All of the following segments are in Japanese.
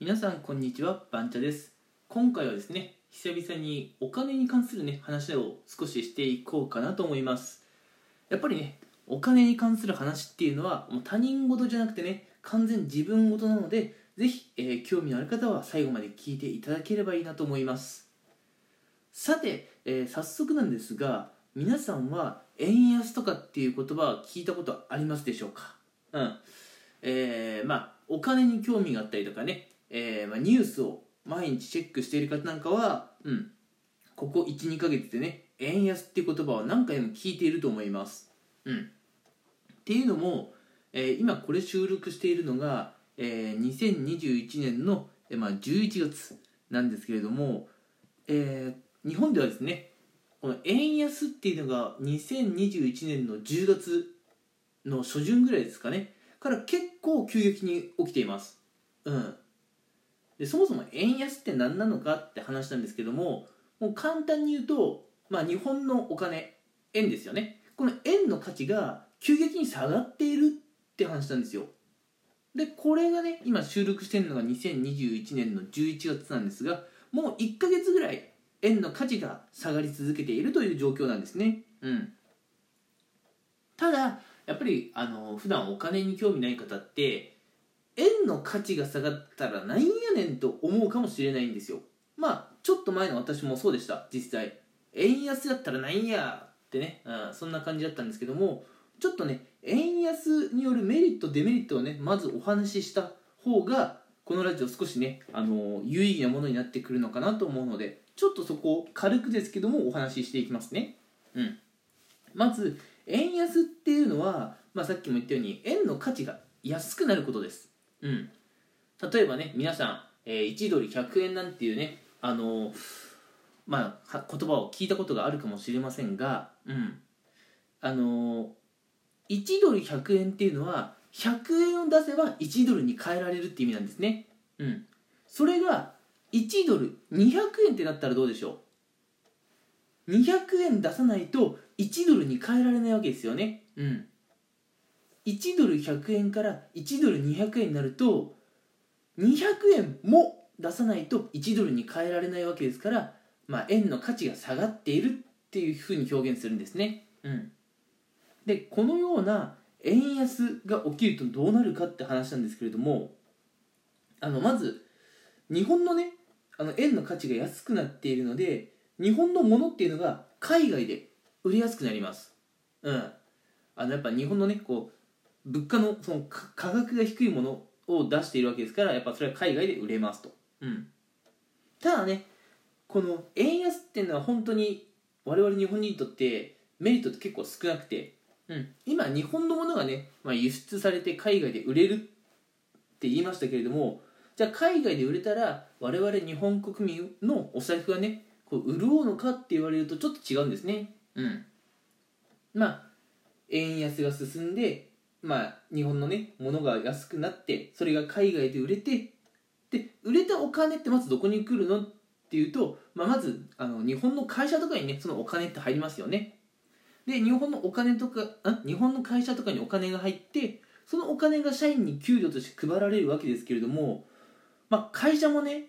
皆さんこんにちはバンチャです。今回はですね久々にお金に関するね話を少ししていこうかなと思います。やっぱりねお金に関する話っていうのはもう他人事じゃなくてね完全自分事なのでぜひ、えー、興味のある方は最後まで聞いていただければいいなと思います。さて、えー、早速なんですが皆さんは円安とかっていう言葉は聞いたことありますでしょうか？うん。えー、まあお金に興味があったりとかね、えーまあ、ニュースを毎日チェックしている方なんかは、うん、ここ12ヶ月でね円安っていう言葉を何回も聞いていると思います、うん、っていうのも、えー、今これ収録しているのが、えー、2021年の、えーまあ、11月なんですけれども、えー、日本ではですねこの円安っていうのが2021年の10月の初旬ぐらいですかねから結構急激に起きています。うん。で、そもそも円安って何なのかって話なんですけども、もう簡単に言うと、まあ日本のお金、円ですよね。この円の価値が急激に下がっているって話なんですよ。で、これがね、今収録してるのが2021年の11月なんですが、もう1ヶ月ぐらい円の価値が下がり続けているという状況なんですね。うん。ただ、やっぱりあの普段お金に興味ない方って円の価値が下がったらなんやねんと思うかもしれないんですよ。まあちょっと前の私もそうでした。実際。円安だったらなんやってね、うん、そんな感じだったんですけども。ちょっとね円安によるメリットデメリットをねまずお話しした方がこのラジオ少しね、あの有意義なものになってくるのかなと思うのでちょっとそこを軽くですけどもお話ししていきますね。うん。まず円安っていうのは、まあ、さっきも言ったように円の価値が安くなることです、うん、例えばね皆さん、えー、1ドル100円なんていうねあのー、まあ、言葉を聞いたことがあるかもしれませんが、うん、あのー、1ドル100円っていうのは100円を出せば1ドルに変えられるって意味なんですね、うん、それが1ドル200円ってなったらどうでしょう？200円出さないと1ドルに変えられないわけですよね。うん1ドル100円から1ドル200円になると200円も出さないと1ドルに変えられないわけですから、まあ、円の価値が下がっているっていうふうに表現するんですね。うん、でこのような円安が起きるとどうなるかって話なんですけれどもあのまず日本のねあの円の価値が安くなっているので日本のものっていうのが海外で売りやすくなります。うん。あのやっぱ日本のね、こう、物価のその価格が低いものを出しているわけですから、やっぱそれは海外で売れますと。うん。ただね、この円安っていうのは本当に我々日本人にとってメリットって結構少なくて、うん、今日本のものがね、まあ、輸出されて海外で売れるって言いましたけれどもじゃあ海外で売れたら我々日本国民のお財布がねこう潤うのかって言われるとちょっと違うんですねうんまあ円安が進んでまあ日本のね物が安くなってそれが海外で売れてで売れたお金ってまずどこに来るのっていうと、まあ、まずあの日本の会社とかにねそのお金って入りますよね。で日本のお金とかあ日本の会社とかにお金が入ってそのお金が社員に給料として配られるわけですけれども、まあ、会社もね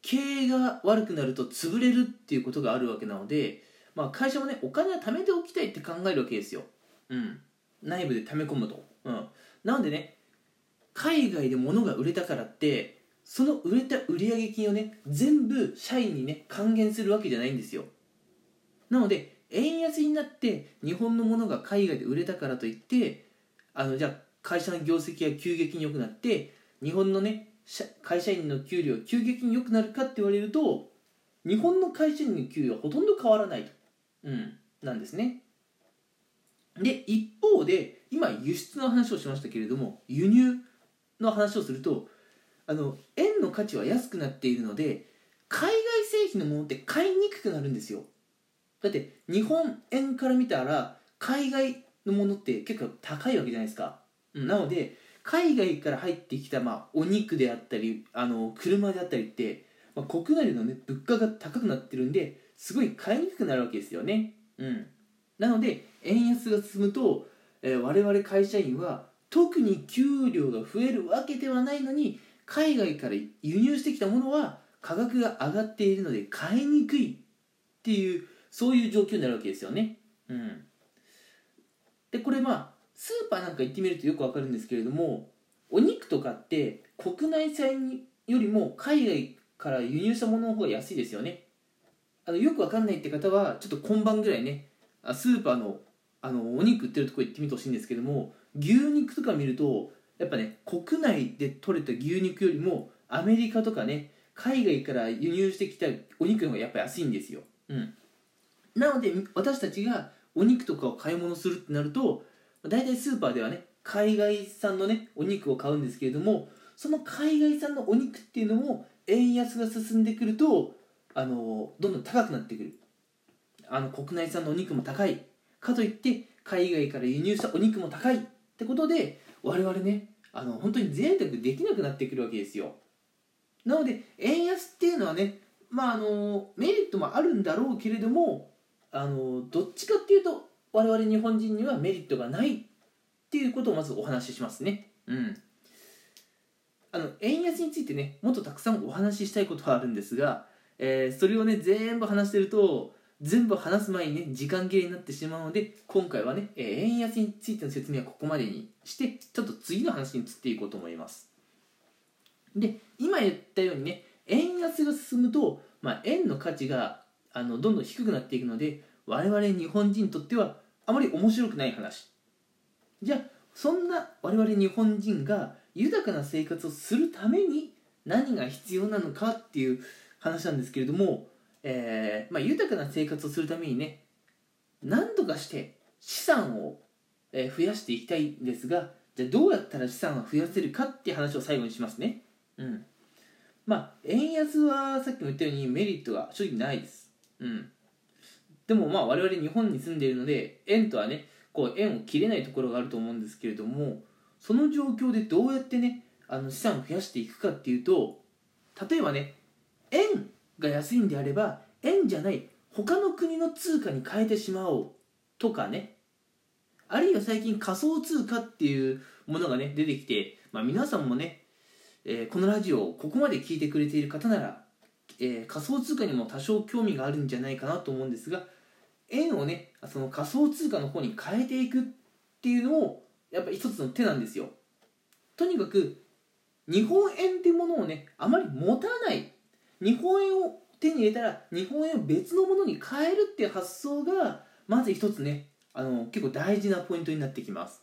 経営が悪くなると潰れるっていうことがあるわけなのでまあ、会社もねお金は貯めておきたいって考えるわけですよ、うん、内部で貯め込むと、うん、なのでね海外で物が売れたからってその売れた売上金をね全部社員にね還元するわけじゃないんですよ。なので円安になって日本のものが海外で売れたからといってあのじゃあ会社の業績が急激に良くなって日本のね会社員の給料急激に良くなるかって言われると日本の会社員の給与はほとんど変わらないと。うん、なんですね。で一方で今輸出の話をしましたけれども輸入の話をするとあの円の価値は安くなっているので海外製品のものって買いにくくなるんですよ。だって日本円から見たら海外のものって結構高いわけじゃないですか、うん、なので海外から入ってきた、まあ、お肉であったりあの車であったりって、まあ、国内の、ね、物価が高くなってるんですごい買いにくくなるわけですよね。うん、なので円安が進むと、えー、我々会社員は特に給料が増えるわけではないのに海外から輸入してきたものは価格が上がっているので買いにくいっていうそういう状況になるわけですよね。うん、でこれまあスーパーなんか行ってみるとよくわかるんですけれどもお肉とかって国内産よりも海外から輸入したものの方が安いですよねあのよくわかんないって方はちょっと今晩ぐらいねスーパーのあのお肉売ってるとこ行ってみてほしいんですけども牛肉とか見るとやっぱね国内で取れた牛肉よりもアメリカとかね海外から輸入してきたお肉の方がやっぱ安いんですよ、うん、なので私たちがお肉とかを買い物するってなると大体スーパーではね海外産のねお肉を買うんですけれどもその海外産のお肉っていうのも円安が進んでくるとあのどんどん高くなってくるあの国内産のお肉も高い。かといって海外から輸入したお肉も高いってことで我々ねあの本当に贅沢できなくなってくるわけですよ。なので円安っていうのはねまああのメリットもあるんだろうけれどもあのどっちかっていうと我々日本人にはメリットがないっていうことをまずお話ししますね。うん。あの円安についてねもっとたくさんお話ししたいことはあるんですが、えー、それをね全部話してると全部話す前にね時間切れになってしまうので今回はね、えー、円安についての説明はここまでにしてちょっと次の話に移っていこうと思います。で今言ったようにね円安が進むと、まあ、円の価値があのどんどん低くなっていくので我々日本人にとってはあまり面白くない話。じゃあそんな我々日本人が豊かな生活をするために何が必要なのかっていう話なんですけれども、えー、まあ、豊かな生活をするためにね何とかして資産を増やしていきたいんですがじゃあどうやったら資産を増やせるかっていう話を最後にしますね。うん。まあ円安はさっきも言ったようにメリットが正直ないです。うん。でもまあ我々日本に住んでいるので円とはねこう円を切れないところがあると思うんですけれどもその状況でどうやってねあの資産を増やしていくかっていうと例えばね円が安いんであれば円じゃない他の国の通貨に変えてしまおうとかね。あるいは最近仮想通貨っていうものがね出てきて、まあ、皆さんもね、えー、このラジオをここまで聞いてくれている方なら、えー、仮想通貨にも多少興味があるんじゃないかなと思うんですが円をねその仮想通貨の方に変えていくっていうのをやっぱ一つの手なんですよ。とにかく日本円ってものをねあまり持たない日本円を手に入れたら日本円を別のものに変えるっていう発想がまず一つねあの結構大事なポイントになってきます。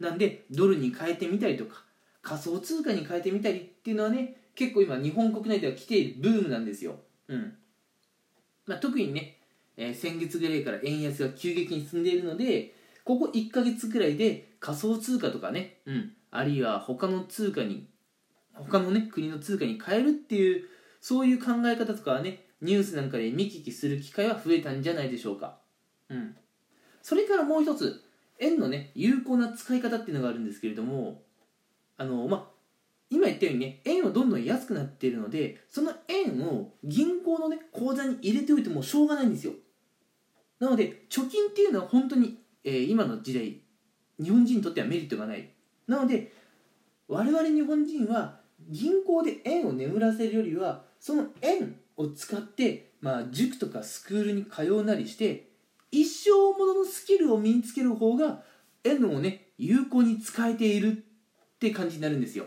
なんでドルに変えてみたりとか仮想通貨に変えてみたりっていうのはね結構今日本国内では来ているブームなんですよ。うん。まあ、特にね、えー、先月ぐらいから円安が急激に進んでいるのでここ1ヶ月くらいで仮想通貨とかね、うん、あるいは他の通貨に他のね国の通貨に変えるっていうそういう考え方とかはねニュースなんかで見聞きする機会は増えたんじゃないでしょうか。うん。それからもう一つ円のね有効な使い方っていうのがあるんですけれどもあのまあ今言ったようにね円はどんどん安くなっているのでその円を銀行のね口座に入れておいてもしょうがないんですよ。なので貯金っていうのは本当に、えー、今の時代日本人にとってはメリットがない。なので我々日本人は銀行で円を眠らせるよりはその円を使って、まあ、塾とかスクールに通うなりして一生もののスキルを身につける方が円をね有効に使えているって感じになるんですよ。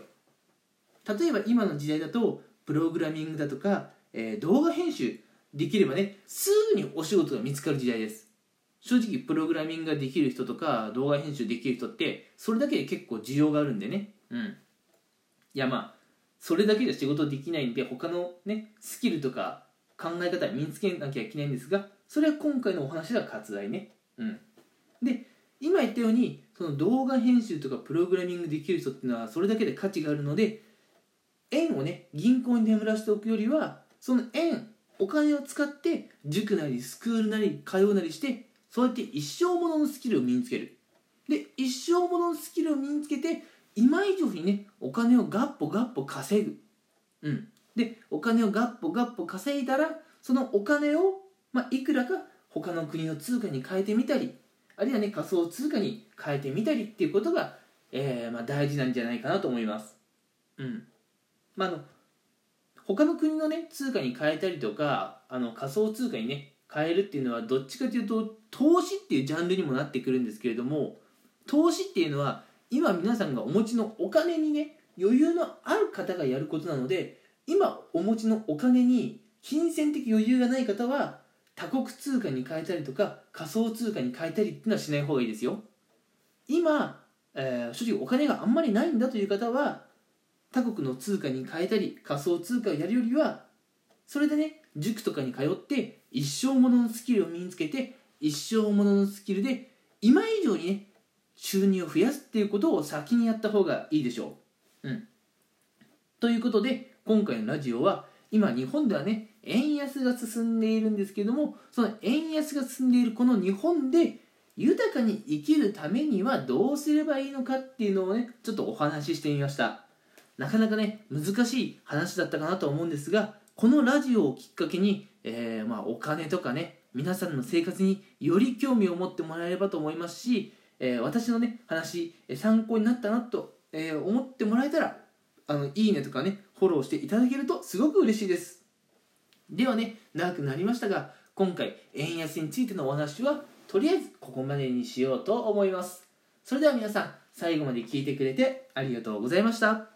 例えば今の時代だとプログラミングだとか、えー、動画編集できればねすぐにお仕事が見つかる時代です。正直プログラミングができる人とか動画編集できる人ってそれだけで結構需要があるんでね。うん。いやまあそれだけで仕事できないんで他のねスキルとか考え方身につけなきゃいけないんですがそれは今回のお話が割愛ね。うん。で今言ったようにその動画編集とかプログラミングできる人っていうのはそれだけで価値があるので円をね銀行に眠らせておくよりはその円お金を使って塾なりスクールなり通うなりしてそうやって一生もののスキルを身につける。で一生もののスキルを身につけて今以上にねお金をガッポガッポ稼ぐ。うん。でお金をガッポガッポ稼いだらそのお金を、まあ、いくらか他の国の通貨に変えてみたりあるいはね仮想通貨に変えてみたりっていうことが、えーまあ、大事なんじゃないかなと思います。うん。まあ、あの他の国のね通貨に変えたりとかあの仮想通貨にね変えるっていうのはどっちかというと投資っていうジャンルにもなってくるんですけれども投資っていうのは今皆さんがお持ちのお金にね余裕のある方がやることなので今お持ちのお金に金銭的余裕がない方は他国通貨に変えたりとか仮想通貨に変えたりっていうのはしない方がいいですよ今、えー、正直お金があんまりないんだという方は他国の通貨に変えたり仮想通貨をやるよりはそれでね塾とかに通って一生もののスキルを身につけて一生もののスキルで今以上にね収入を増やすっていうことを先にやった方がいいでしょう。うん、ということで今回のラジオは今日本ではね円安が進んでいるんですけどもその円安が進んでいるこの日本で豊かに生きるためにはどうすればいいのかっていうのをねちょっとお話ししてみました。なかなかね難しい話だったかなと思うんですがこのラジオをきっかけに、えー、まあ、お金とかね皆さんの生活により興味を持ってもらえればと思いますし、えー、私のね話参考になったなと、えー、思ってもらえたらあのいいねとかねフォローしていただけるとすごく嬉しいです。ではね長くなりましたが今回円安についてのお話はとりあえずここまでにしようと思います。それでは皆さん最後まで聞いてくれてありがとうございました。